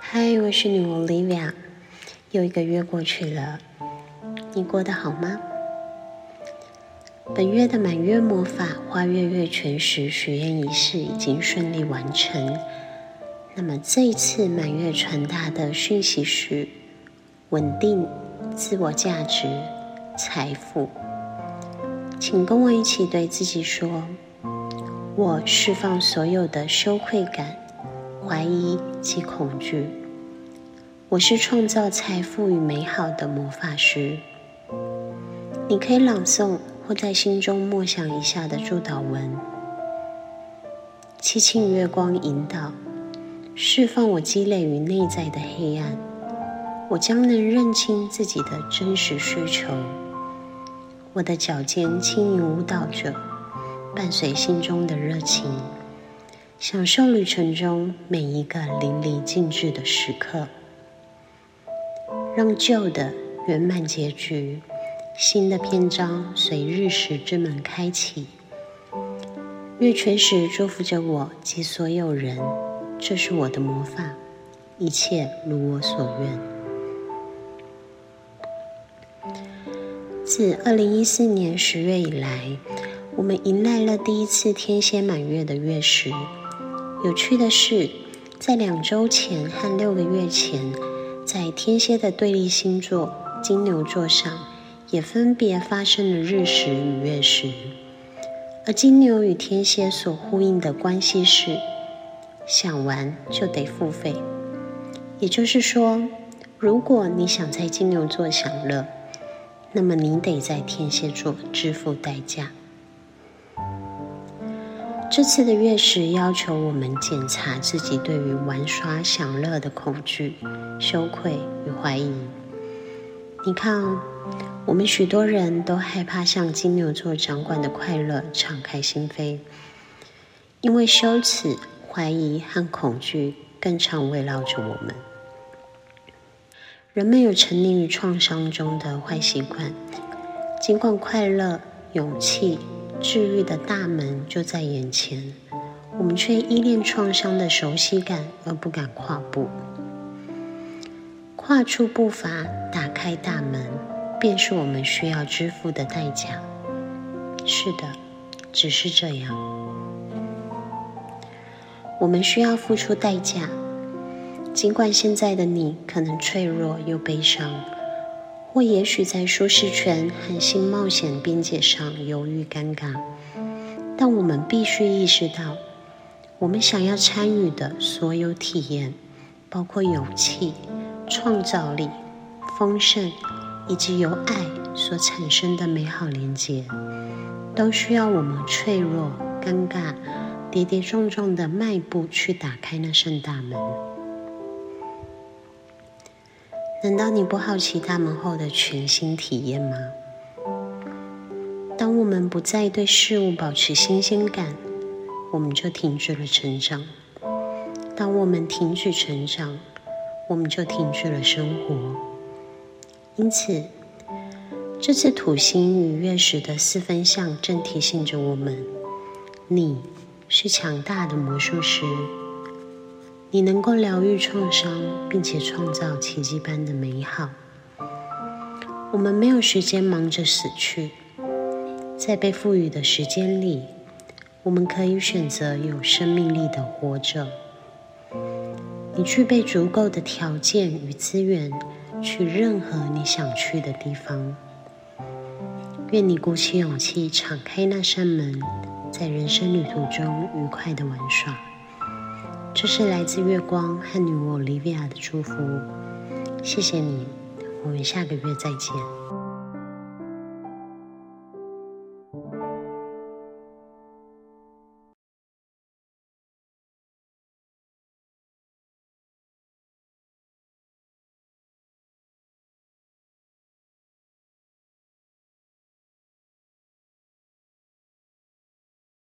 嗨，我是女王 Olivia。又一个月过去了，你过得好吗？本月的满月魔法花月月全食许愿仪式已经顺利完成。那么这一次满月传达的讯息是：稳定、自我价值、财富。请跟我一起对自己说：我释放所有的羞愧感。怀疑及恐惧。我是创造财富与美好的魔法师。你可以朗诵或在心中默想一下的祝祷文。七庆月光引导，释放我积累于内在的黑暗。我将能认清自己的真实需求。我的脚尖轻盈舞蹈着，伴随心中的热情。享受旅程中每一个淋漓尽致的时刻，让旧的圆满结局，新的篇章随日食之门开启。月全食祝福着我及所有人，这是我的魔法，一切如我所愿。自二零一四年十月以来，我们迎来了第一次天蝎满月的月食。有趣的是，在两周前和六个月前，在天蝎的对立星座金牛座上，也分别发生了日食与月食。而金牛与天蝎所呼应的关系是：想玩就得付费。也就是说，如果你想在金牛座享乐，那么你得在天蝎座支付代价。这次的月食要求我们检查自己对于玩耍享乐的恐惧、羞愧与怀疑。你看，我们许多人都害怕向金牛座掌管的快乐敞开心扉，因为羞耻、怀疑和恐惧更常围绕着我们。人们有沉溺于创伤中的坏习惯，尽管快乐、勇气。治愈的大门就在眼前，我们却依恋创伤的熟悉感而不敢跨步。跨出步伐，打开大门，便是我们需要支付的代价。是的，只是这样。我们需要付出代价，尽管现在的你可能脆弱又悲伤。或也许在舒适圈和新冒险边界上犹豫尴尬，但我们必须意识到，我们想要参与的所有体验，包括勇气、创造力、丰盛以及由爱所产生的美好连接，都需要我们脆弱、尴尬、跌跌撞撞的迈步去打开那扇大门。难道你不好奇他们后的全新体验吗？当我们不再对事物保持新鲜感，我们就停止了成长；当我们停止成长，我们就停止了生活。因此，这次土星与月食的四分相正提醒着我们：你是强大的魔术师。你能够疗愈创伤，并且创造奇迹般的美好。我们没有时间忙着死去，在被赋予的时间里，我们可以选择有生命力的活着。你具备足够的条件与资源，去任何你想去的地方。愿你鼓起勇气，敞开那扇门，在人生旅途中愉快的玩耍。这是来自月光和女巫莉维亚的祝福，谢谢你，我们下个月再见。